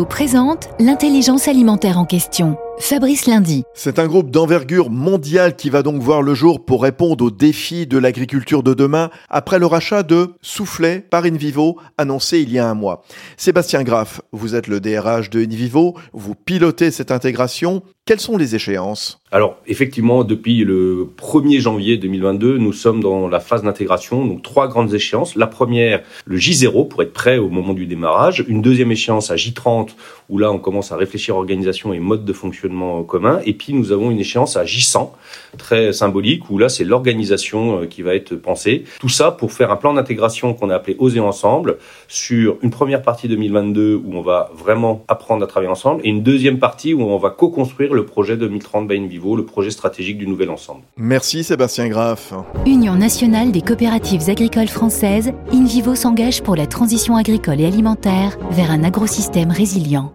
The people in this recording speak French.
Présente l'intelligence alimentaire en question. Fabrice Lundi. C'est un groupe d'envergure mondiale qui va donc voir le jour pour répondre aux défis de l'agriculture de demain après le rachat de Soufflet par InVivo annoncé il y a un mois. Sébastien Graff, vous êtes le DRH de InVivo, vous pilotez cette intégration. Quelles sont les échéances? Alors, effectivement, depuis le 1er janvier 2022, nous sommes dans la phase d'intégration, donc trois grandes échéances. La première, le J0 pour être prêt au moment du démarrage. Une deuxième échéance à J30 où là, on commence à réfléchir organisation et mode de fonctionnement commun. Et puis, nous avons une échéance à J100, très symbolique, où là, c'est l'organisation euh, qui va être pensée. Tout ça pour faire un plan d'intégration qu'on a appelé Oser ensemble sur une première partie 2022 où on va vraiment apprendre à travailler ensemble et une deuxième partie où on va co-construire le projet 2030 by Vivo, le projet stratégique du nouvel ensemble. Merci Sébastien Graff. Union nationale des coopératives agricoles françaises, InVivo s'engage pour la transition agricole et alimentaire vers un agrosystème résilient.